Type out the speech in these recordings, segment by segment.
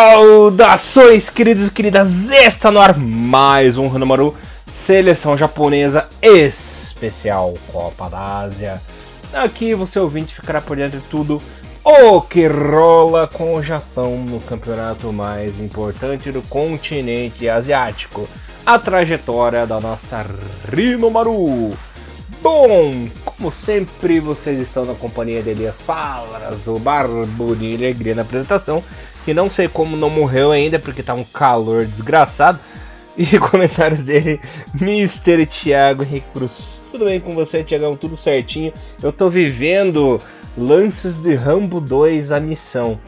Saudações, queridos e queridas! Está no ar mais um Hanomaru Seleção Japonesa Especial Copa da Ásia. Aqui você ouvinte ficará por dentro de tudo o que rola com o Japão no campeonato mais importante do continente asiático. A trajetória da nossa Rinomaru. Bom, como sempre, vocês estão na companhia de Elias Palas, o Barbo de Alegria na apresentação, que não sei como não morreu ainda, porque tá um calor desgraçado. E comentários dele, Mr. Thiago Henrique Cruz. Tudo bem com você, Thiagão? Tudo certinho. Eu tô vivendo lances de Rambo 2 a missão.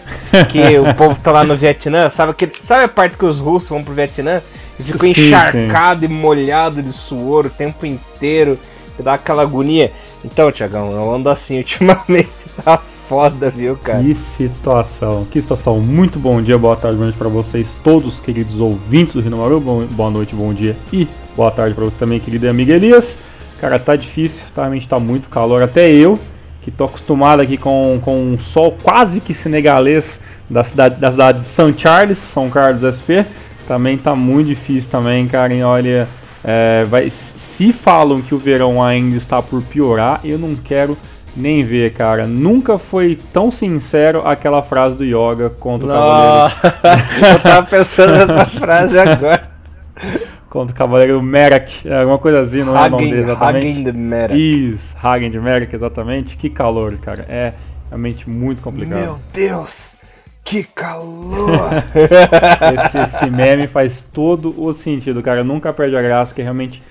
Que o povo tá lá no Vietnã, sabe, que, sabe a parte que os russos vão pro Vietnã e ficam encharcado sim. e molhado de suor o tempo inteiro que dá aquela agonia. Então, Tiagão, eu ando assim ultimamente, tá foda, viu, cara? Que situação, que situação. Muito bom dia, boa tarde, boa noite pra vocês, todos queridos ouvintes do Rino Maru. Boa noite, bom dia e boa tarde pra você também, querido amigo Elias. Cara, tá difícil, tá, realmente tá muito calor. Até eu, que tô acostumado aqui com, com um sol quase que senegalês da cidade, da cidade de São Charles, São Carlos SP, também tá muito difícil também, cara. E olha, é, vai, se falam que o verão ainda está por piorar, eu não quero nem ver, cara. Nunca foi tão sincero aquela frase do Yoga contra o Cavaleiro. eu tava pensando nessa frase agora. contra o Cavaleiro Merak, alguma coisa assim, não Hagen, é o nome dele exatamente. Hagen de Merak. Isso, Hagen de Merak, exatamente. Que calor, cara. É realmente muito complicado. Meu Deus! Que calor! esse, esse meme faz todo o sentido, cara. Nunca perde a graça, que realmente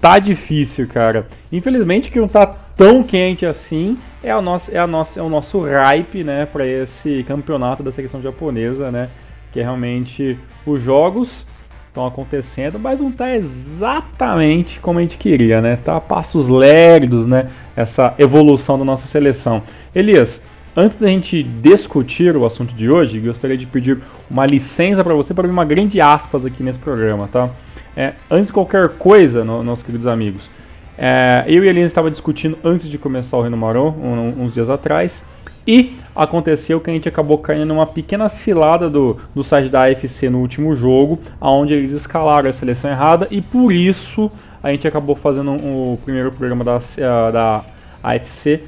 tá difícil, cara. Infelizmente que não tá tão quente assim, é, o nosso, é, a nossa, é o nosso hype, né, para esse campeonato da seleção japonesa, né, que é realmente os jogos estão acontecendo, mas não tá exatamente como a gente queria, né? Tá a passos lerdos, né, essa evolução da nossa seleção. Elias, Antes da gente discutir o assunto de hoje, gostaria de pedir uma licença para você para abrir uma grande aspas aqui nesse programa, tá? É, antes de qualquer coisa, no, nossos queridos amigos, é, eu e a Aline estava discutindo antes de começar o Reino Marão, um, uns dias atrás, e aconteceu que a gente acabou caindo numa pequena cilada do, do site da AFC no último jogo, onde eles escalaram a seleção errada, e por isso a gente acabou fazendo o primeiro programa da, da AFC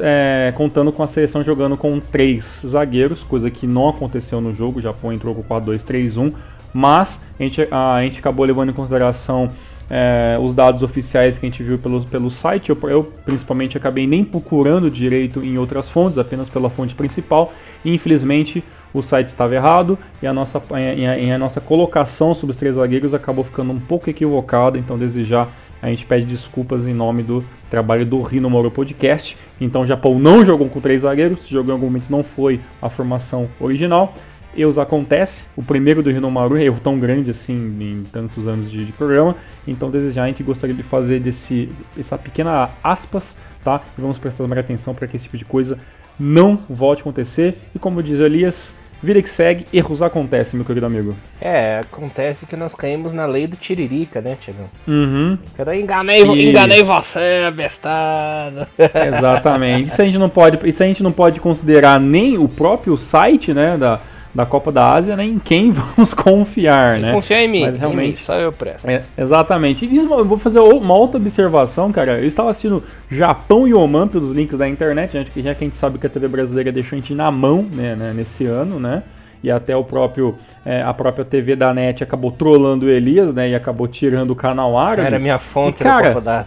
é, contando com a seleção jogando com três zagueiros, coisa que não aconteceu no jogo. O Japão entrou com 4-2-3-1, mas a gente, a, a gente acabou levando em consideração é, os dados oficiais que a gente viu pelo, pelo site. Eu, eu, principalmente acabei nem procurando direito em outras fontes, apenas pela fonte principal. E infelizmente o site estava errado e a nossa, e a, a nossa colocação sobre os três zagueiros acabou ficando um pouco equivocada. Então, desde já a gente pede desculpas em nome do trabalho do Rino Moro Podcast. Então o Japão não jogou com três zagueiros, se jogou em algum momento não foi a formação original. Erros acontece, o primeiro do Rinomaru, erro tão grande assim em tantos anos de, de programa. Então desejar a gente gostaria de fazer desse essa pequena aspas, tá? E vamos prestar mais atenção para que esse tipo de coisa não volte a acontecer. E como diz Elias, Vida que segue, erros acontecem, meu querido amigo. É, acontece que nós caímos na lei do Tiririca, né, Tiagão? Uhum. Eu enganei, e... enganei você, bestado. Exatamente. Isso a gente não pode, isso a gente não pode considerar nem o próprio site, né, da, da Copa da Ásia, né, em quem vamos confiar, né? Confiar em mim, Mas realmente, mim, só eu presto. É, exatamente. E eu vou fazer uma outra observação, cara. Eu estava assistindo Japão e Oman pelos links da internet, já que a gente sabe que a TV brasileira deixou a gente na mão, né, né nesse ano, né? E até o próprio é, a própria TV da NET acabou trollando o Elias, né? E acabou tirando o canal árabe. Era minha fonte e, cara,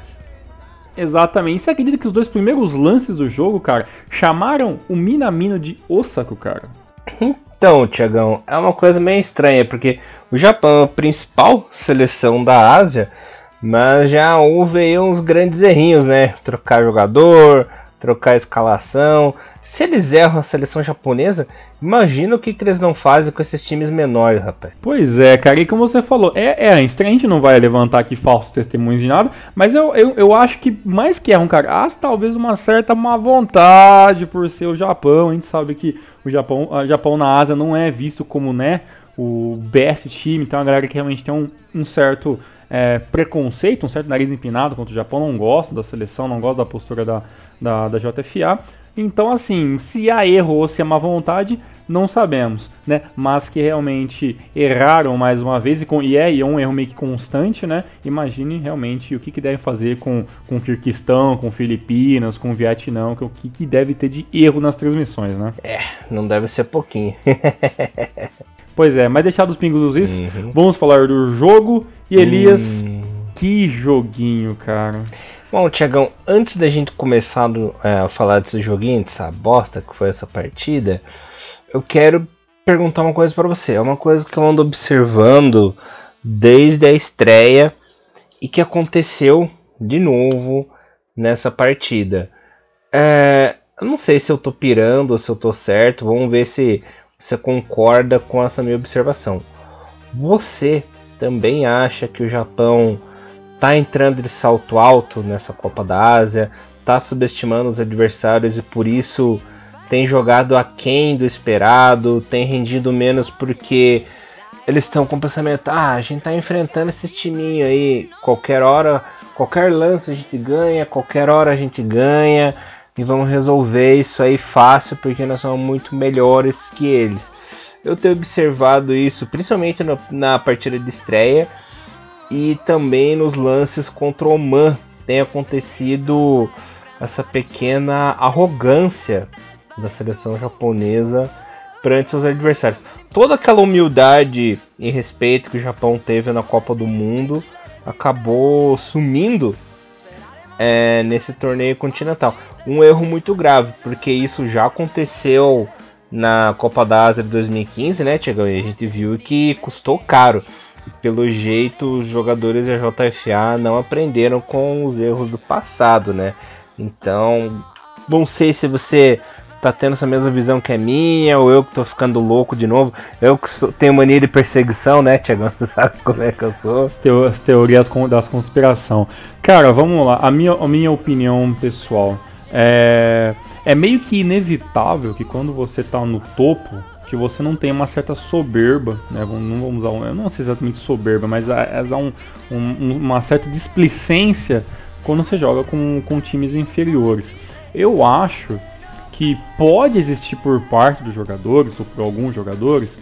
Exatamente. Você acredita que os dois primeiros lances do jogo, cara, chamaram o Minamino de Osaka, cara? Então, Tiagão, é uma coisa meio estranha, porque o Japão é a principal seleção da Ásia, mas já houve aí uns grandes errinhos, né? Trocar jogador, trocar escalação. Se eles erram a seleção japonesa, imagina o que, que eles não fazem com esses times menores, rapaz. Pois é, cara, e como você falou, é, é a gente não vai levantar aqui falsos testemunhos de nada, mas eu, eu, eu acho que mais que erram, cara, há talvez uma certa má vontade por ser o Japão. A gente sabe que o Japão, o Japão na Ásia não é visto como, né, o best time, então a galera que realmente tem um, um certo é, preconceito, um certo nariz empinado contra o Japão, não gosta da seleção, não gosta da postura da, da, da JFA. Então, assim, se há erro ou se é má vontade, não sabemos, né? Mas que realmente erraram mais uma vez, e, com, e é, e é um erro meio que constante, né? Imagine realmente o que, que devem fazer com, com o Kirguistão, com Filipinas, com o Vietnã, o que, que deve ter de erro nas transmissões, né? É, não deve ser pouquinho. pois é, mas deixar dos pingos dos is, uhum. vamos falar do jogo. E Elias, hum. que joguinho, cara. Bom, Tiagão, antes da gente começar é, a falar desse joguinho, dessa bosta que foi essa partida, eu quero perguntar uma coisa para você. É uma coisa que eu ando observando desde a estreia e que aconteceu de novo nessa partida. É, eu não sei se eu tô pirando ou se eu tô certo. Vamos ver se você concorda com essa minha observação. Você também acha que o Japão tá entrando de salto alto nessa Copa da Ásia, tá subestimando os adversários e por isso tem jogado aquém do esperado, tem rendido menos porque eles estão com o pensamento, ah, a gente tá enfrentando esse timinho aí, qualquer hora, qualquer lance a gente ganha, qualquer hora a gente ganha, e vamos resolver isso aí fácil porque nós somos muito melhores que eles. Eu tenho observado isso principalmente no, na partida de estreia e também nos lances contra o Oman tem acontecido essa pequena arrogância da seleção japonesa perante seus adversários. Toda aquela humildade e respeito que o Japão teve na Copa do Mundo acabou sumindo é, nesse torneio continental. Um erro muito grave, porque isso já aconteceu na Copa da Ásia de 2015, né, Tiagão? E a gente viu que custou caro. Pelo jeito, os jogadores da JFA não aprenderam com os erros do passado, né? Então, não sei se você tá tendo essa mesma visão que é minha, ou eu que tô ficando louco de novo. Eu que sou, tenho mania de perseguição, né, Tiago? Você sabe como é que eu sou. As, teo as teorias das conspiração. Cara, vamos lá. A minha, a minha opinião pessoal é, é meio que inevitável que quando você tá no topo, que você não tenha uma certa soberba, né? Não vamos usar, eu não sei exatamente soberba, mas há um, um, uma certa displicência quando você joga com, com times inferiores. Eu acho que pode existir por parte dos jogadores, ou por alguns jogadores,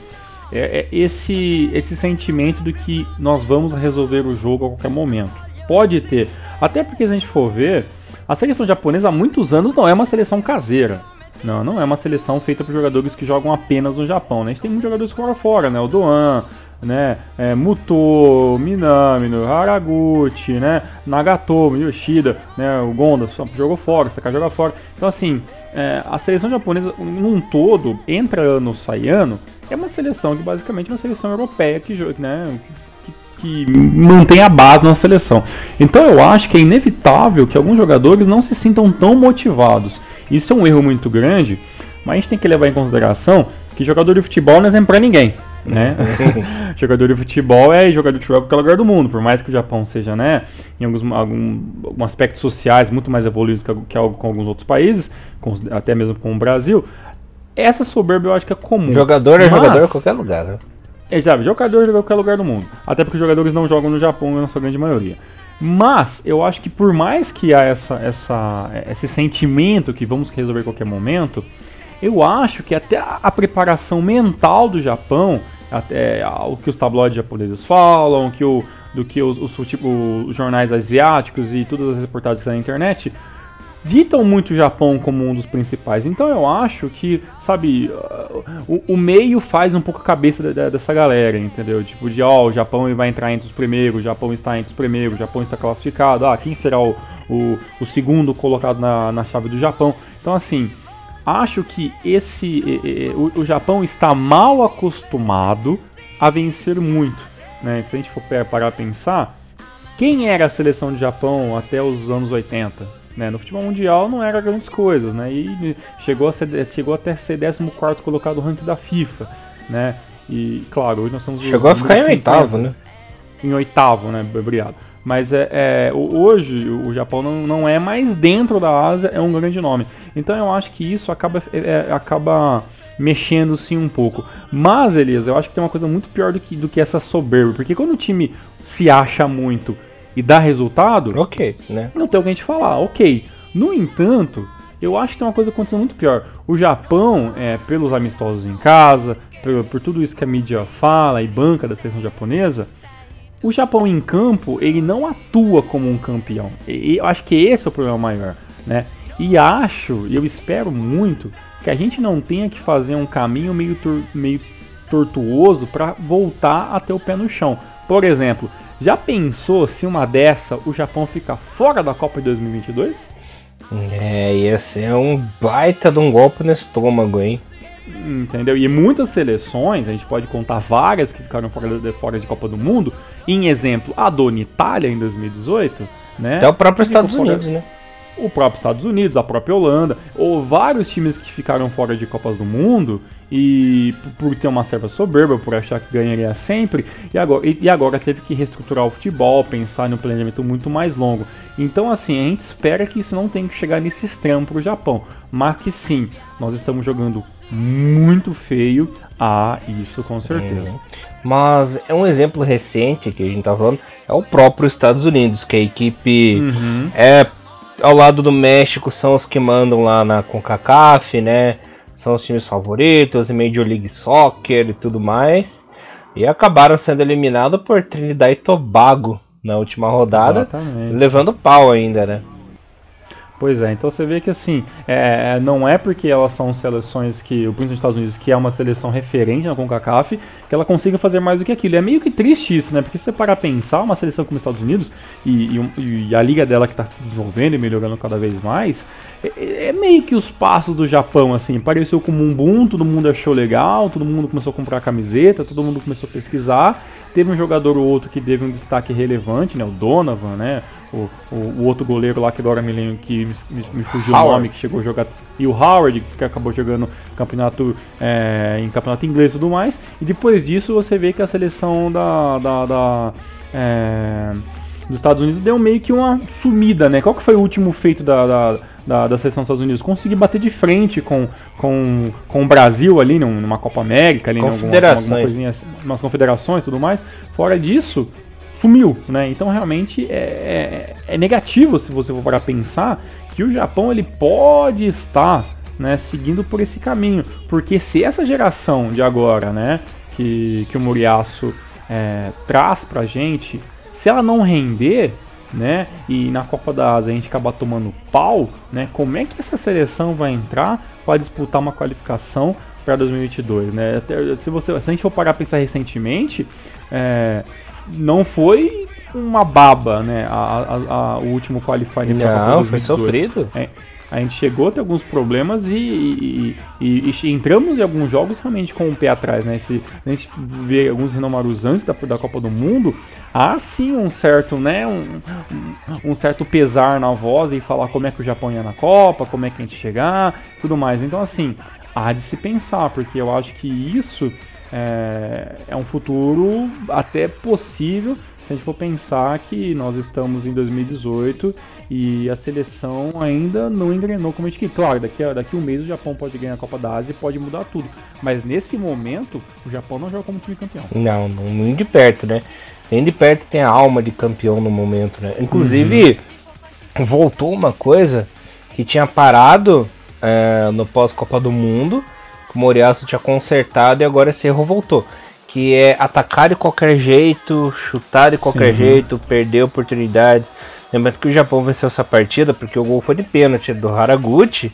é, é esse, esse sentimento de que nós vamos resolver o jogo a qualquer momento. Pode ter. Até porque se a gente for ver, a seleção japonesa há muitos anos não é uma seleção caseira. Não, não é uma seleção feita por jogadores que jogam apenas no Japão. Né? A gente tem muitos jogadores fora fora, né? O Doan, né? É, Muto, Minami, Haraguchi, né? Nagatomo, Yoshida, né? O Gonda jogou fora, Sakai joga fora. Então assim, é, a seleção japonesa num todo, entra ano, sai ano, é uma seleção que basicamente é uma seleção europeia que, né? que mantém a base na seleção. Então eu acho que é inevitável que alguns jogadores não se sintam tão motivados. Isso é um erro muito grande, mas a gente tem que levar em consideração que jogador de futebol não é exemplo para ninguém né? jogador de futebol é jogador de futebol em qualquer lugar do mundo, por mais que o Japão seja, né, em alguns, algum, algum aspectos sociais muito mais evoluídos que, que com alguns outros países, com, até mesmo com o Brasil, essa soberba eu acho que é comum. Jogador é Mas, jogador em qualquer lugar, né? É, sabe, jogador é em qualquer lugar do mundo. Até porque os jogadores não jogam no Japão na sua grande maioria. Mas eu acho que por mais que há essa, essa, esse sentimento que vamos resolver qualquer momento, eu acho que até a preparação mental do Japão, até o que os tabloides japoneses falam, que o, do que os, os, tipo, os jornais asiáticos e todas as reportagens na internet, ditam muito o Japão como um dos principais. Então eu acho que, sabe, o, o meio faz um pouco a cabeça de, dessa galera, entendeu? Tipo, de ó, oh, o Japão vai entrar entre os primeiros, o Japão está entre os primeiros, o Japão está classificado, ah, quem será o, o, o segundo colocado na, na chave do Japão? Então, assim, acho que esse o, o Japão está mal acostumado a vencer muito. Né? Se a gente for parar a pensar, quem era a seleção de Japão até os anos 80? Né? No futebol mundial não era grandes coisas, né? E chegou a ser, chegou até ser 14 colocado no ranking da FIFA, né? E claro, hoje nós somos Chegou a ficar em oitavo, né? Em oitavo, né? Obrigado. Mas é, é, hoje o Japão não, não é mais dentro da Ásia, é um grande nome. Então eu acho que isso acaba, é, é, acaba mexendo sim um pouco. Mas, Elias, eu acho que tem uma coisa muito pior do que, do que essa soberba. Porque quando o time se acha muito e dá resultado, ok, né? Não tem alguém te falar, ok. No entanto, Eu acho que tem uma coisa acontecendo muito pior. O Japão, é, pelos amistosos em casa, por, por tudo isso que a mídia fala e banca da seleção japonesa, o Japão em campo, ele não atua como um campeão. E eu acho que esse é o problema maior, né? E acho, e eu espero muito, que a gente não tenha que fazer um caminho meio, tor meio tortuoso para voltar a ter o pé no chão. Por exemplo, já pensou se uma dessa o Japão fica fora da Copa de 2022? É, ia ser um baita de um golpe no estômago, hein? Entendeu? E muitas seleções, a gente pode contar várias que ficaram fora de, fora de Copa do Mundo. Em exemplo, a Dona Itália em 2018, né? Até o próprio Estados Unidos, né? O próprio Estados Unidos, a própria Holanda, ou vários times que ficaram fora de Copas do Mundo e por ter uma certa soberba, por achar que ganharia sempre, e agora, e agora teve que reestruturar o futebol, pensar no planejamento muito mais longo. Então, assim, a gente espera que isso não tenha que chegar nesse extremo para o Japão, mas que sim, nós estamos jogando muito feio. Ah, isso com certeza. Uhum. Mas é um exemplo recente que a gente tá falando, é o próprio Estados Unidos, que a equipe uhum. é ao lado do México são os que mandam lá na CONCACAF, né? São os times favoritos, Major League Soccer e tudo mais. E acabaram sendo eliminados por Trinidad e Tobago na última rodada, Exatamente. levando pau ainda, né? Pois é, então você vê que assim, é, é, não é porque elas são seleções que, o Príncipe dos Estados Unidos, que é uma seleção referente na CONCACAF, que ela consiga fazer mais do que aquilo. É meio que triste isso, né? Porque se você parar a pensar, uma seleção como os Estados Unidos e, e, e a liga dela que está se desenvolvendo e melhorando cada vez mais, é, é, meio que os passos do Japão, assim. Pareceu como um boom, todo mundo achou legal, todo mundo começou a comprar camiseta, todo mundo começou a pesquisar. Teve um jogador ou outro que teve um destaque relevante, né? O Donovan, né? O, o, o, outro goleiro lá que agora me lembro que me, me, fugiu Howard. o nome, que chegou a jogar. E o Howard, que acabou jogando campeonato é, em campeonato inglês e tudo mais. E depois disso você vê que a seleção da. da, da é, dos Estados Unidos deu meio que uma sumida, né? Qual que foi o último feito da, da, da, da seleção dos Estados Unidos? Conseguir bater de frente com, com, com o Brasil ali numa Copa América, ali, alguma, alguma coisinha, assim, umas confederações e tudo mais. Fora disso, sumiu, né? Então realmente é, é, é negativo se você for para pensar que o Japão ele pode estar né, seguindo por esse caminho, porque se essa geração de agora, né, que, que o Muriaço é, traz pra gente, se ela não render, né, e na Copa da Ásia a gente acabar tomando pau, né, como é que essa seleção vai entrar para disputar uma qualificação para 2022, né? Até, se você, se a gente for parar a pensar recentemente, é, não foi uma baba, né? A, a, a, o último qualifier Não, foi sofrido. É, a gente chegou a ter alguns problemas e, e, e, e, entramos em alguns jogos realmente com o pé atrás, né? Se a gente vê alguns renomados antes da, da Copa do Mundo, há sim um certo, né? Um, um, certo pesar na voz e falar como é que o Japão ia na Copa, como é que a gente chegar, tudo mais. Então, assim, há de se pensar, porque eu acho que isso é, é um futuro até possível se a gente for pensar que nós estamos em 2018 e a seleção ainda não engrenou como a gente quer. Claro, daqui a, daqui a um mês o Japão pode ganhar a Copa da Ásia e pode mudar tudo. Mas nesse momento, o Japão não joga como time campeão. Não, não nem de perto, né? Nem de perto tem a alma de campeão no momento, né? Inclusive, uhum. voltou uma coisa que tinha parado é, no pós-Copa do Mundo que o Moriaço tinha consertado e agora esse erro voltou. Que é atacar de qualquer jeito, chutar de qualquer Sim. jeito, perder oportunidades. Lembrando que o Japão venceu essa partida porque o gol foi de pênalti do Haraguchi.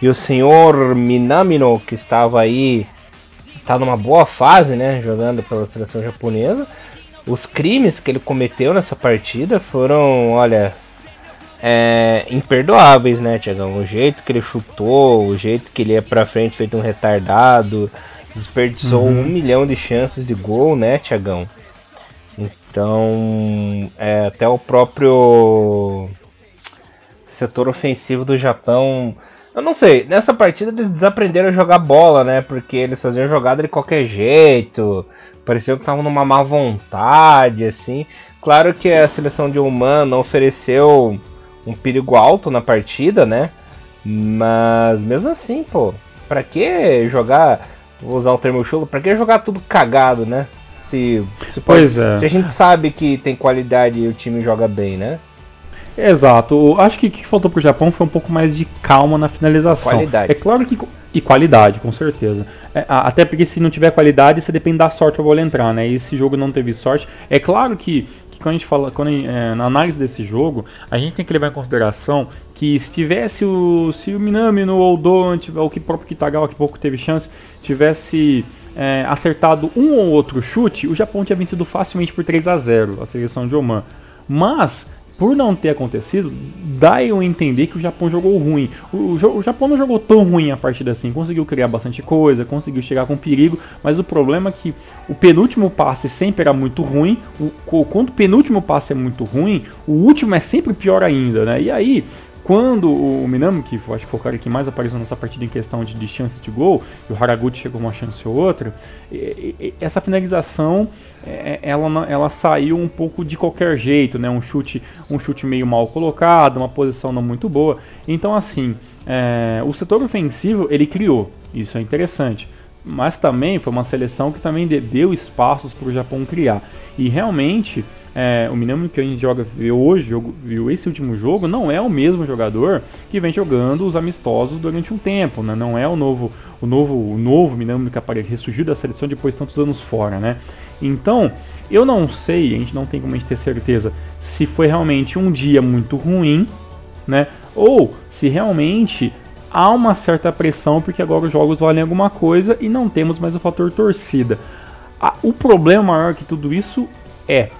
E o senhor Minamino, que estava aí, está numa boa fase, né, jogando pela seleção japonesa. Os crimes que ele cometeu nessa partida foram, olha, é, imperdoáveis, né, Tiagão? O jeito que ele chutou, o jeito que ele ia pra frente feito um retardado, desperdiçou uhum. um milhão de chances de gol, né, Tiagão? Então, é, até o próprio setor ofensivo do Japão. Eu não sei, nessa partida eles desaprenderam a jogar bola, né? Porque eles faziam jogada de qualquer jeito. Parecia que estavam numa má vontade, assim. Claro que a seleção de Oman não ofereceu um perigo alto na partida, né? Mas mesmo assim, pô, pra que jogar, vou usar o termo chulo, pra que jogar tudo cagado, né? Se, se, pode, é. se a gente sabe que tem qualidade e o time joga bem, né? Exato. Acho que o que faltou pro Japão foi um pouco mais de calma na finalização. Qualidade. É claro que. E qualidade, com certeza. É, até porque se não tiver qualidade, você depende da sorte pra bola entrar, né? E esse jogo não teve sorte. É claro que, que quando a gente fala, quando é, na análise desse jogo, a gente tem que levar em consideração que se tivesse o. Se o Minami no Oldon, ou que próprio Kitagawa, que pouco teve chance, tivesse. É, acertado um ou outro chute, o Japão tinha vencido facilmente por 3 a 0 a seleção de Oman. Mas por não ter acontecido, dá eu entender que o Japão jogou ruim. O, o, o, Japão não jogou tão ruim a partida assim, conseguiu criar bastante coisa, conseguiu chegar com perigo, mas o problema é que o penúltimo passe sempre era muito ruim, o, quando o penúltimo passe é muito ruim, o último é sempre pior ainda, né? E aí, quando o Minami, que acho que foi o cara que mais apareceu nessa partida em questão de, de chance de gol, e o Haraguchi chegou uma chance ou outra, essa finalização é, ela, ela saiu um pouco de qualquer jeito, né? Um chute, um chute meio mal colocado, uma posição não muito boa. Então assim, é, o setor ofensivo ele criou, isso é interessante mas também foi uma seleção que também deu espaços para o Japão criar. E realmente, é, o Minami que a gente joga viu hoje, viu esse último jogo, não é o mesmo jogador que vem jogando os amistosos durante um tempo, né? Não é o novo, o novo, o novo Minami que apareceu, ressurgiu da seleção depois de tantos anos fora, né? Então, eu não sei, a gente não tem como a gente ter certeza se foi realmente um dia muito ruim, né? Ou se realmente há uma certa pressão porque agora os jogos valem alguma coisa e não temos mais o fator torcida. O problema maior que tudo isso é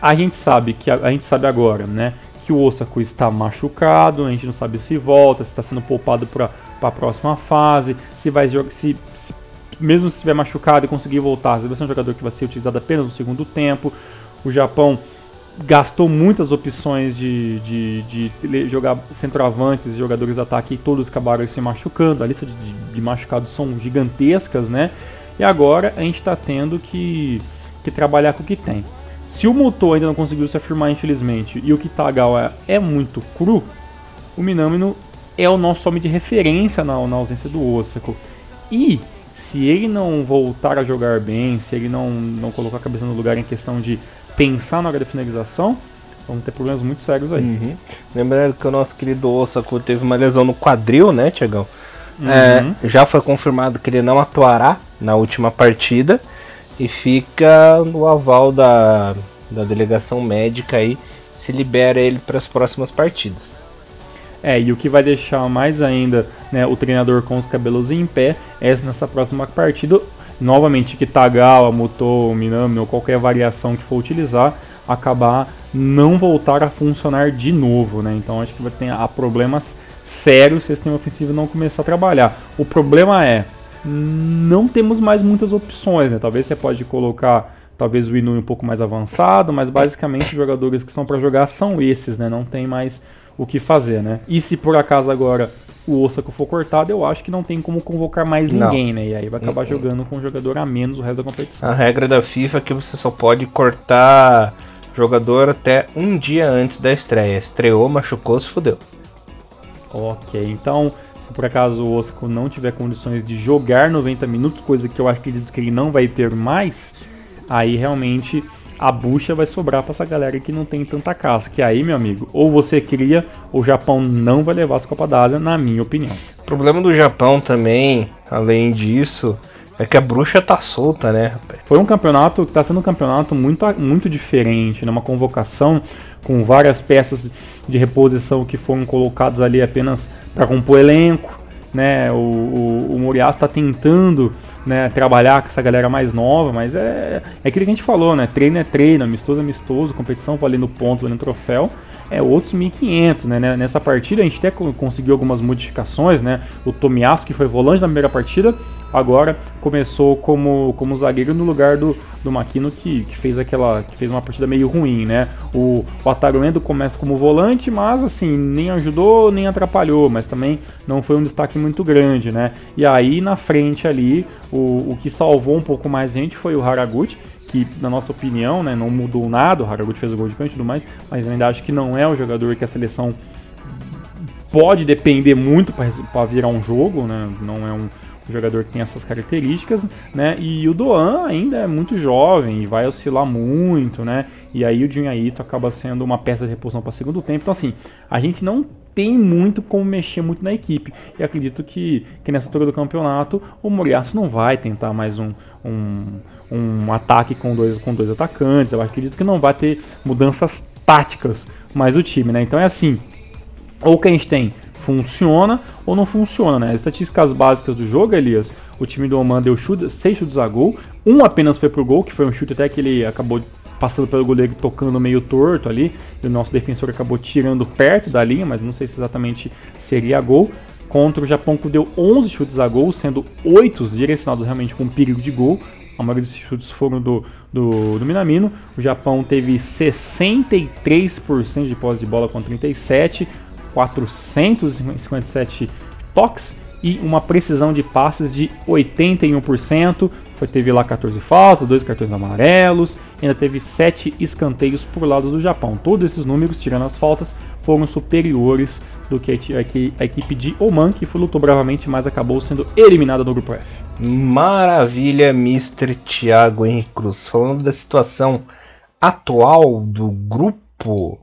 a gente sabe que a, gente sabe agora, né, que o Osaka está machucado, a gente não sabe se volta, se está sendo poupado para a próxima fase, se vai jogar, se, se, mesmo se estiver machucado e conseguir voltar, se vai ser um jogador que vai ser utilizado apenas no segundo tempo. O Japão gastou muitas opções de, de, de jogar centroavantes, jogadores de ataque, e todos acabaram se machucando. A lista de, de machucados são gigantescas, né? E agora a gente está tendo que, que trabalhar com o que tem. Se o Muto ainda não conseguiu se afirmar, infelizmente, e o Kitagawa é muito cru, o Minamino é o nosso homem de referência na, na ausência do Osako. E se ele não voltar a jogar bem, se ele não, não colocar a cabeça no lugar em questão de pensar na hora da finalização, vamos ter problemas muito sérios aí. Uhum. Lembrando que o nosso querido Osako teve uma lesão no quadril, né, Tiagão? É, uhum. É, já foi confirmado que ele não atuará na última partida e fica no aval da, da delegação médica aí, se libera ele para as próximas partidas. É, e o que vai deixar mais ainda né, o treinador com os cabelos em pé é nessa próxima partida novamente Kitagawa, Muto, Minami ou qualquer variação que for utilizar, acabar não voltar a funcionar de novo, né? Então acho que vai ter problemas sérios se o sistema ofensivo não começar a trabalhar. O problema é não temos mais muitas opções, né? Talvez você pode colocar talvez o Inui um pouco mais avançado, mas basicamente os jogadores que são para jogar são esses, né? Não tem mais o que fazer, né? E se por acaso agora o Osaka for cortado, eu acho que não tem como convocar mais ninguém, não. né? E aí vai acabar uhum. jogando com um jogador a menos o resto da competição. A regra da FIFA é que você só pode cortar jogador até um dia antes da estreia. Estreou, machucou, se fudeu. Ok, então se por acaso o Osaka não tiver condições de jogar 90 minutos, coisa que eu acredito que ele não vai ter mais, aí realmente a bucha vai sobrar para essa galera que não tem tanta casca. Que aí, meu amigo, ou você cria, ou o Japão não vai levar essa Copa da Ásia, na minha opinião. O problema do Japão também, além disso, é que a bruxa tá solta, né? Foi um campeonato que tá sendo um campeonato muito, muito diferente, né? Uma convocação com várias peças de reposição que foram colocadas ali apenas para compor elenco, né? O, o, o Moriás está tentando né, trabalhar com essa galera mais nova, mas é, é aquilo que a gente falou, né? Treino é treino, amistoso é amistoso, competição valendo ponto, valendo troféu, é outros 1.500, né? Nessa partida a gente até conseguiu algumas modificações, né? O Tomiasso, que foi volante na primeira partida, agora começou como, como zagueiro no lugar do, do Makino, que, que fez aquela que fez uma partida meio ruim, né? O, o começa como volante, mas assim, nem ajudou, nem atrapalhou, mas também não foi um destaque muito grande, né? E aí na frente ali, o, o que salvou um pouco mais a gente foi o Haraguchi, que, na nossa opinião, né, não mudou nada. O Haraguchi fez o gol de canto e tudo mais, mas ainda acho que não é o jogador que a seleção pode depender muito para virar um jogo, né? Não é um, jogador que tem essas características, né? E o Doan ainda é muito jovem e vai oscilar muito, né? E aí o Junhaito acaba sendo uma peça de reposição para segundo tempo. Então assim, a gente não tem muito como mexer muito na equipe. E acredito que, que nessa altura do campeonato o Moriarty não vai tentar mais um, um, um ataque com dois, com dois atacantes. Eu acredito que não vai ter mudanças táticas mais do time, né? Então é assim, ou que a gente tem funciona ou não funciona, né? As estatísticas básicas do jogo, Elias, o time do Oman deu chute, seis chutes a gol, um apenas foi pro gol, que foi um chute até que ele acabou passando pelo goleiro tocando meio torto ali, e o nosso defensor acabou tirando perto da linha, mas não sei se exatamente seria gol. Contra o Japão que deu 11 chutes a gol, sendo 8 direcionados realmente com perigo de gol. A maioria desses chutes foram do, do, do Minamino. O Japão teve 63% de posse de bola com 37, 457 toques e uma precisão de passes de 81%. Foi, teve lá 14 faltas, dois cartões amarelos, ainda teve 7 escanteios por lado do Japão. Todos esses números, tirando as faltas, foram superiores do que a, equipe de Oman, que lutou bravamente, mas acabou sendo eliminada do grupo F. Maravilha, Mr. Thiago Henrique Cruz. Falando da situação atual do grupo,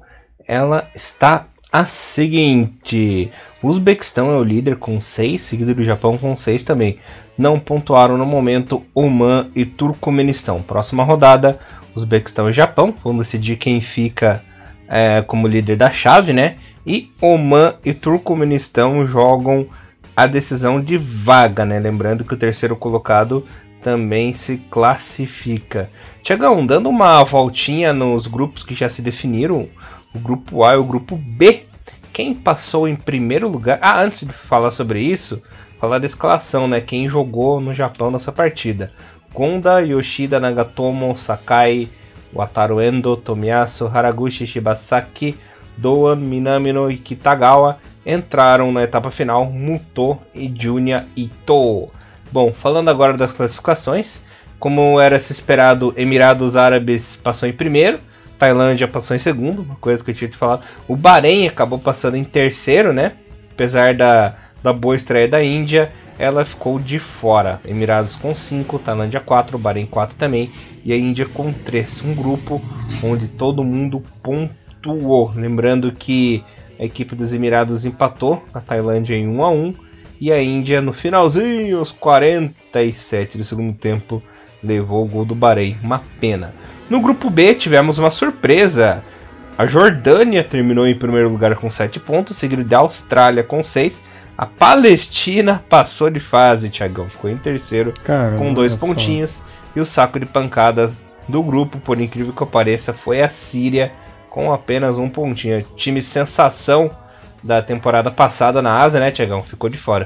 ela está a seguinte: o Uzbequistão é o líder com 6, seguido do Japão com 6 também. Não pontuaram no momento Oman e Turcomenistão. Próxima rodada, Uzbequistão e Japão vão decidir quem fica é, como líder da chave, né? E Oman e Turcomenistão jogam a decisão de vaga, né? Lembrando que o terceiro colocado também se classifica. Tiagão, dando uma voltinha nos grupos que já se definiram, o grupo A e o grupo B. Quem passou em primeiro lugar? Ah, antes de falar sobre isso, falar da escalação, né? Quem jogou no Japão nessa partida? Gonda, Yoshida, Nagatomo, Sakai, Wataru Endo, Tomiyasu, Haraguchi, Shibasaki, Doan, Minamino e Kitagawa entraram na etapa final Muto e Junya Ito. Bom, falando agora das classificações, como era se esperado, Emirados Árabes passou em primeiro, Tailândia passou em segundo, uma coisa que eu tinha te falado. O Bahrein acabou passando em terceiro, né? Apesar da, da boa estreia da Índia, ela ficou de fora. Emirados com 5, Tailândia 4, Bahrein 4 também, e a Índia com 3. Um grupo onde todo mundo pontuou. Lembrando que a equipe dos Emirados empatou a Tailândia em 1 a 1 e a Índia no finalzinho, aos 47 do segundo tempo, levou o gol do Bahrein. Uma pena. No grupo B tivemos uma surpresa. A Jordânia terminou em primeiro lugar com 7 pontos, seguido da Austrália com 6. A Palestina passou de fase, Thiagão. Ficou em terceiro Caramba, com dois pontinhos. E o saco de pancadas do grupo, por incrível que pareça, foi a Síria com apenas um pontinho. Time sensação da temporada passada na Ásia, né, Tiagão? Ficou de fora.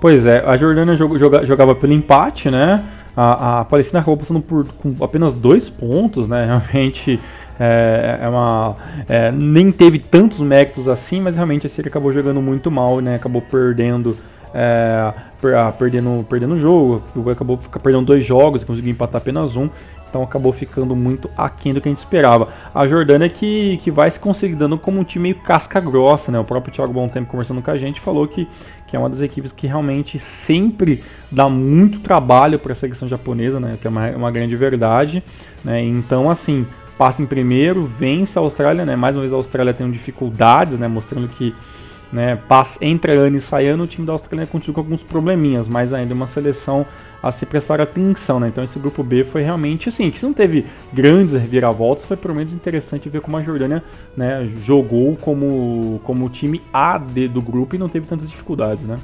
Pois é, a Jordânia jogava pelo empate, né? A, a Palestina acabou passando por com apenas dois pontos, né? Realmente é, é uma. É, nem teve tantos méritos assim, mas realmente a Síria acabou jogando muito mal, né? Acabou perdendo. É, ah, perdendo, perdendo o jogo, acabou perdendo dois jogos, conseguiu empatar apenas um, então acabou ficando muito aquém do que a gente esperava. A Jordânia que, que vai se consolidando como um time meio casca grossa, né? O próprio Thiago Bom Tempo conversando com a gente falou que que é uma das equipes que realmente sempre dá muito trabalho para a seleção japonesa, né? Que é uma, uma grande verdade, né? Então, assim, passa em primeiro, vence a Austrália, né? Mais uma vez a Austrália tem dificuldades, né? Mostrando que né, passa, entra ano e sai ano, o time da Austrália continua com alguns probleminhas, mas ainda é uma seleção a se prestar atenção, né? Então esse grupo B foi realmente assim, que não teve grandes reviravoltas, foi pelo menos interessante ver como a Jordânia né, jogou como, como time A do grupo e não teve tantas dificuldades, né?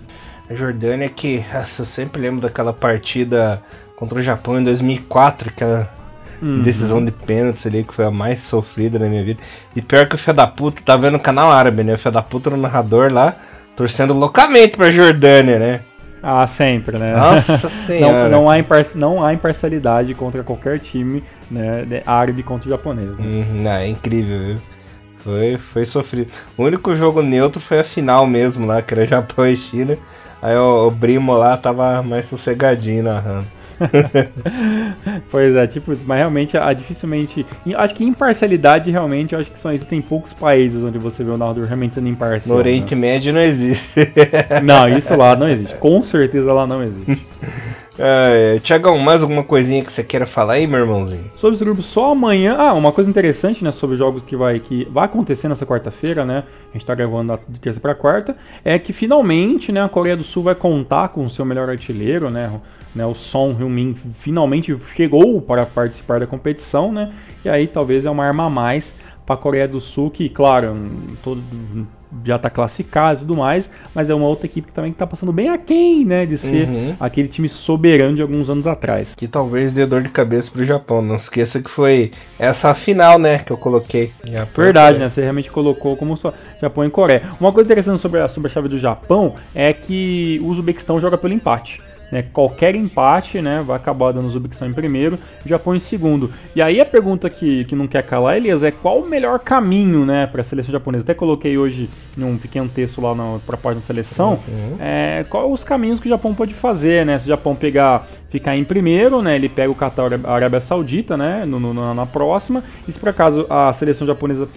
A Jordânia que eu sempre lembro daquela partida contra o Japão em 2004, aquela Uhum. Decisão de pênalti ali, que foi a mais sofrida na minha vida. E pior que o filho da puta tá vendo o canal árabe, né? O filho da puta no narrador lá, torcendo loucamente pra Jordânia, né? Ah, sempre, né? Nossa senhora. não, não, há impar não há imparcialidade contra qualquer time né, árabe contra o japonês. Né? Uhum, é incrível, viu? Foi, foi sofrido. O único jogo neutro foi a final mesmo lá, que era Japão e China. Aí o, o Brimo lá tava mais sossegadinho narrando. pois é, tipo. Mas realmente, a, dificilmente. Acho que imparcialidade, realmente, acho que só existem poucos países onde você vê o Ronaldo realmente sendo imparcial. No Oriente né? Médio não existe. não, isso lá não existe. Com certeza lá não existe. É, Tiagão, mais alguma coisinha que você queira falar aí, meu irmãozinho? Sobre esse grupo só amanhã. Ah, uma coisa interessante, né, sobre jogos que vai, que vai acontecer nessa quarta-feira, né? A gente tá gravando de terça para quarta, é que finalmente, né, a Coreia do Sul vai contar com o seu melhor artilheiro, né? Né, o Son Heung-min finalmente chegou para participar da competição, né? E aí talvez é uma arma a mais para a Coreia do Sul, que, claro, todo, já está classificado e tudo mais, mas é uma outra equipe que também está passando bem aquém, né, de ser uhum. aquele time soberano de alguns anos atrás. Que talvez dê dor de cabeça para o Japão. Não esqueça que foi essa final, né, que eu coloquei. Verdade, né? Você realmente colocou como só Japão e Coreia. Uma coisa interessante sobre a, sobre a chave do Japão é que o Uzbequistão joga pelo empate. Né, qualquer empate né, vai acabar dando Uzbequistão em primeiro e Japão em segundo. E aí a pergunta que, que não quer calar, Elias, é qual o melhor caminho né, para a seleção japonesa? Até coloquei hoje em um pequeno texto lá para a página da seleção. Uhum. É, qual os caminhos que o Japão pode fazer? Né? Se o Japão pegar ficar em primeiro, né, ele pega o Qatar a Arábia Saudita né, no, no, na próxima. E se por acaso a seleção japonesa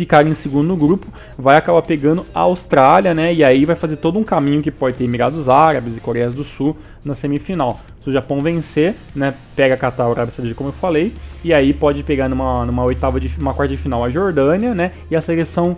ficar em segundo no grupo, vai acabar pegando a Austrália, né? E aí vai fazer todo um caminho que pode ter Emirados Árabes e Coreias do Sul na semifinal. Se o Japão vencer, né, pega a Catar, Arábia Saudita, como eu falei, e aí pode pegar numa, numa oitava de uma quarta de final a Jordânia, né? E a seleção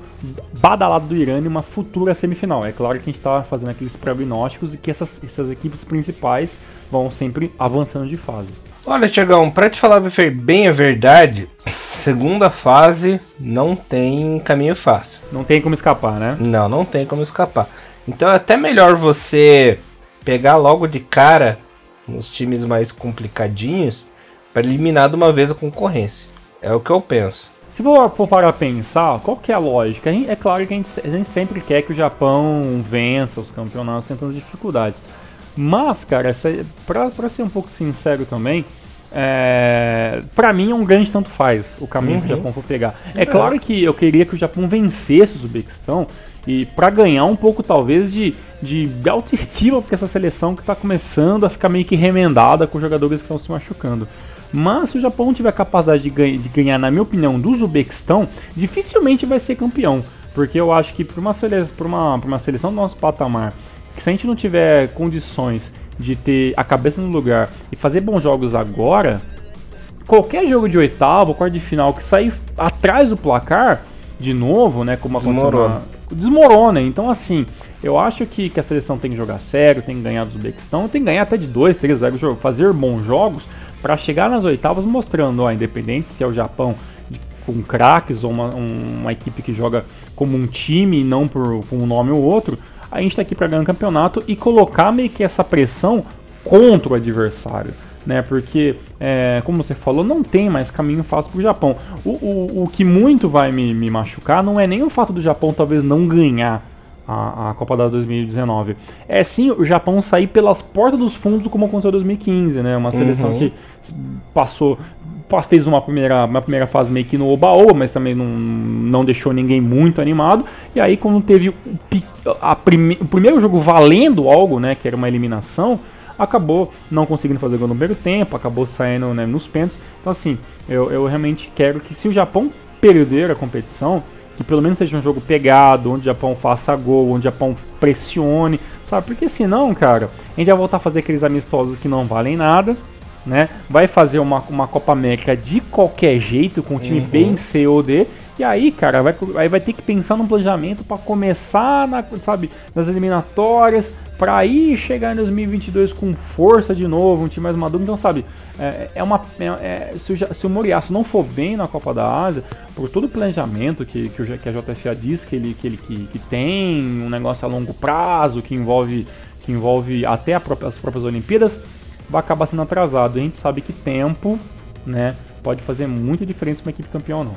badalada do Irã em uma futura semifinal. É claro que a gente está fazendo aqueles prognósticos e que essas, essas equipes principais vão sempre avançando de fase. Olha, Tiagão, pra te falar bem a verdade, segunda fase não tem caminho fácil. Não tem como escapar, né? Não, não tem como escapar. Então é até melhor você pegar logo de cara nos times mais complicadinhos para eliminar de uma vez a concorrência. É o que eu penso. Se for, for parar a pensar, qual que é a lógica? A gente, é claro que a gente, a gente, sempre quer que o Japão vença os campeonatos tentando dificuldades. Mas, cara, essa, pra, pra ser um pouco sincero também, é, para mim é um grande tanto faz o caminho uhum. que o uhum. Japão for pegar. É, é claro que eu queria que o Japão vencesse o Uzbequistão e para ganhar um pouco talvez de, de autoestima porque essa seleção que está começando a ficar meio que remendada com jogadores que estão se machucando. Mas se o Japão tiver capacidade de, ganha, de ganhar, na minha opinião, do Uzbequistão, dificilmente vai ser campeão. Porque eu acho que para uma, sele uma, uma seleção do nosso patamar que se a gente não tiver condições de ter a cabeça no lugar e fazer bons jogos agora, qualquer jogo de oitavo, quarto de final que sair atrás do placar, de novo, né, como desmorona. desmorona. Então, assim, eu acho que, que a seleção tem que jogar sério, tem que ganhar do Uzbequistão, tem que ganhar até de 2, 3 0 fazer bons jogos para chegar nas oitavas mostrando, ó, independente se é o Japão com craques ou uma, uma equipe que joga como um time e não por, por um nome ou outro, a gente está aqui para ganhar um campeonato e colocar meio que essa pressão contra o adversário. Né, porque, é, como você falou, não tem mais caminho fácil para o Japão. O, o que muito vai me, me machucar não é nem o fato do Japão talvez não ganhar a, a, Copa da 2019. É sim o Japão sair pelas portas dos fundos como aconteceu em 2015, né? Uma seleção uhum. que passou fez uma primeira, uma primeira fase meio que no oba-oba, mas também não, não deixou ninguém muito animado. E aí, quando teve o, a prime, o primeiro jogo valendo algo, né, que era uma eliminação, acabou não conseguindo fazer gol no primeiro tempo, acabou saindo né, nos pênaltis. Então, assim, eu, eu realmente quero que se o Japão perder a competição, que pelo menos seja um jogo pegado, onde o Japão faça gol, onde o Japão pressione, sabe? Porque senão, cara, a gente vai voltar a fazer aqueles amistosos que não valem nada, né? Vai fazer uma, uma Copa América de qualquer jeito, com o time uhum. bem C ou D. E aí, cara, vai, aí vai ter que pensar num planejamento para começar, na, sabe, nas eliminatórias, para aí chegar em 2022 com força de novo, um time mais maduro. Então, sabe, é, é uma. É, é, se, o, se o Moriaço não for bem na Copa da Ásia, por todo o planejamento que, que, o, que a JFA diz que ele, que, ele que, que tem, um negócio a longo prazo, que envolve, que envolve até própria, as próprias Olimpíadas vai acabar sendo atrasado. A gente sabe que tempo, né, pode fazer muita diferença para uma equipe campeã ou não.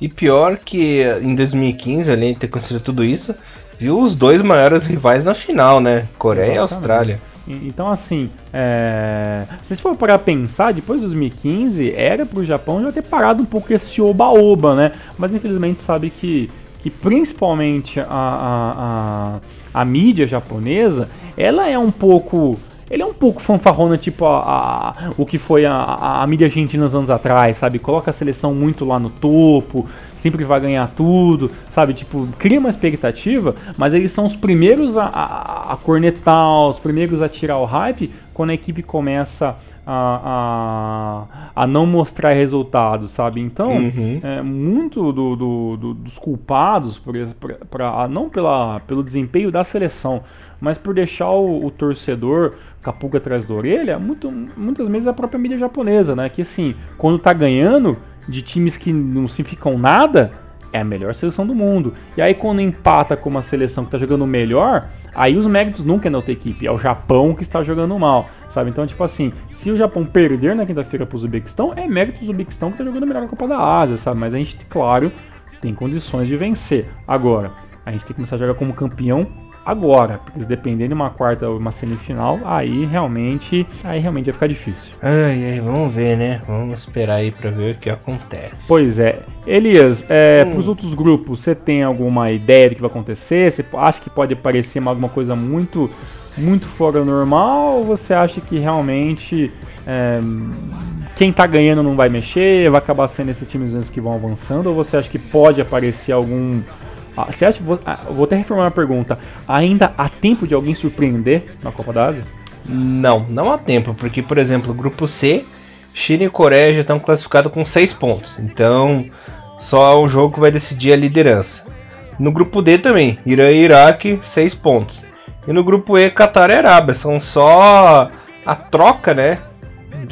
E pior que em 2015, além de ter acontecido tudo isso, viu os dois maiores rivais na final, né? Coreia Exatamente. e Austrália. Então, assim, é... se for para pensar, depois de 2015, era para o Japão já ter parado um pouco esse oba-oba, né? Mas infelizmente sabe que, que principalmente a, a, a, a mídia japonesa, ela é um pouco ele é um pouco fanfarrona, tipo a, a o que foi a, a, a mídia argentina nos anos atrás, sabe? Coloca a seleção muito lá no topo, sempre vai ganhar tudo, sabe? Tipo, cria uma expectativa, mas eles são os primeiros a, a, a cornetar, os primeiros a tirar o hype quando a equipe começa a, a, a não mostrar resultados, sabe? Então, uhum. é, muito do, do, do, dos culpados, por, pra, pra, não pela, pelo desempenho da seleção, mas por deixar o, o torcedor capuga atrás da orelha, muito, muitas vezes é a própria mídia japonesa, né? Que assim, quando tá ganhando de times que não significam nada, é a melhor seleção do mundo. E aí quando empata com uma seleção que está jogando melhor, aí os méritos nunca é na outra equipe, é o Japão que está jogando mal, sabe? Então, tipo assim, se o Japão perder na quinta-feira para o Uzbequistão, é mérito do Uzbequistão que está jogando melhor na Copa da Ásia, sabe? Mas a gente, claro, tem condições de vencer. Agora, a gente tem que começar a jogar como campeão agora, porque se depender de uma quarta ou uma semifinal, aí realmente, aí realmente vai ficar difícil. Ai, ai, vamos ver, né? Vamos esperar aí para ver o que acontece. Pois é. Elias, é, hum. para os outros grupos, você tem alguma ideia do que vai acontecer? Você acha que pode parecer alguma coisa muito, muito fora do normal? Ou você acha que realmente é, quem tá ganhando não vai mexer, vai acabar sendo esses times que vão avançando? Ou você acha que pode aparecer algum você acha, vou, ah, vou até reformar a pergunta, ainda há tempo de alguém surpreender na Copa da Ásia? Não, não há tempo, porque, por exemplo, o grupo C, China e Coreia já estão classificados com 6 pontos, então só um jogo que vai decidir a liderança. No grupo D também, Irã e Iraque, 6 pontos. E no grupo E, Qatar e Arábia, são só a troca, né?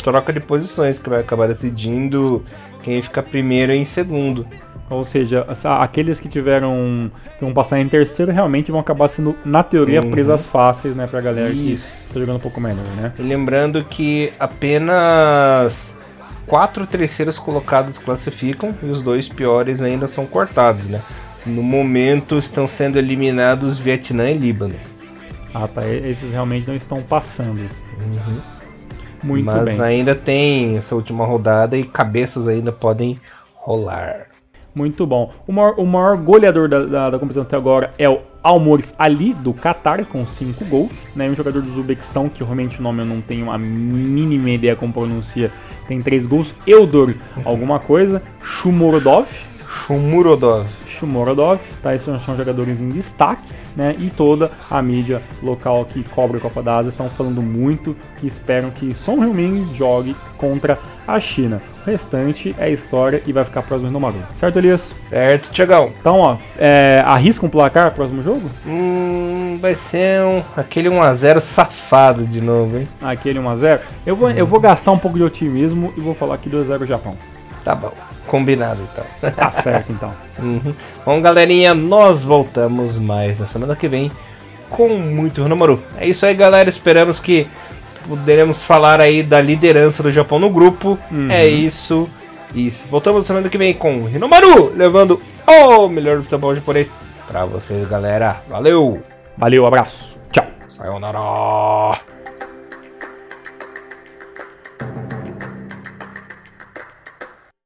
Troca de posições que vai acabar decidindo quem fica primeiro e em segundo. Ou seja, aqueles que tiveram. que vão passar em terceiro realmente vão acabar sendo, na teoria, uhum. presas fáceis, né, pra galera Isso. que tá jogando um pouco melhor, né? E lembrando que apenas quatro terceiros colocados classificam e os dois piores ainda são cortados, né? No momento estão sendo eliminados Vietnã e Líbano. Ah tá, esses realmente não estão passando. Uhum. Muito Mas bem. Mas ainda tem essa última rodada e cabeças ainda podem rolar. Muito bom. O maior, o maior goleador da, da, da, competição até agora é o Almores Ali, do Qatar, com 5 gols. Né? Um jogador do Uzbequistão, que realmente o nome eu não tenho a mínima ideia como pronuncia, tem 3 gols. Eudor, alguma coisa. Shumorodov, tá? Esses são jogadores em destaque, né? E toda a mídia local que cobre a Copa da Ásia estão falando muito que esperam que Son Heung-min jogue contra a China. O restante é história e vai ficar próximo no Maru. Certo, Elias? Certo, Tiagão. Então, ó, é, arrisca um placar próximo jogo? Hum, vai ser um, aquele 1x0 safado de novo, hein? Aquele 1x0? Eu vou, hum. eu vou gastar um pouco de otimismo e vou falar aqui 2x0 Japão. Tá bom. Combinado então. Tá certo então. uhum. Bom, galerinha, nós voltamos mais na semana que vem com muito Renomaru. É isso aí, galera. Esperamos que poderemos falar aí da liderança do Japão no grupo. Uhum. É isso. Isso. Voltamos semana que vem com Hinomaru, levando o melhor futebol japonês pra vocês, galera. Valeu! Valeu, abraço. Tchau. Sayonara.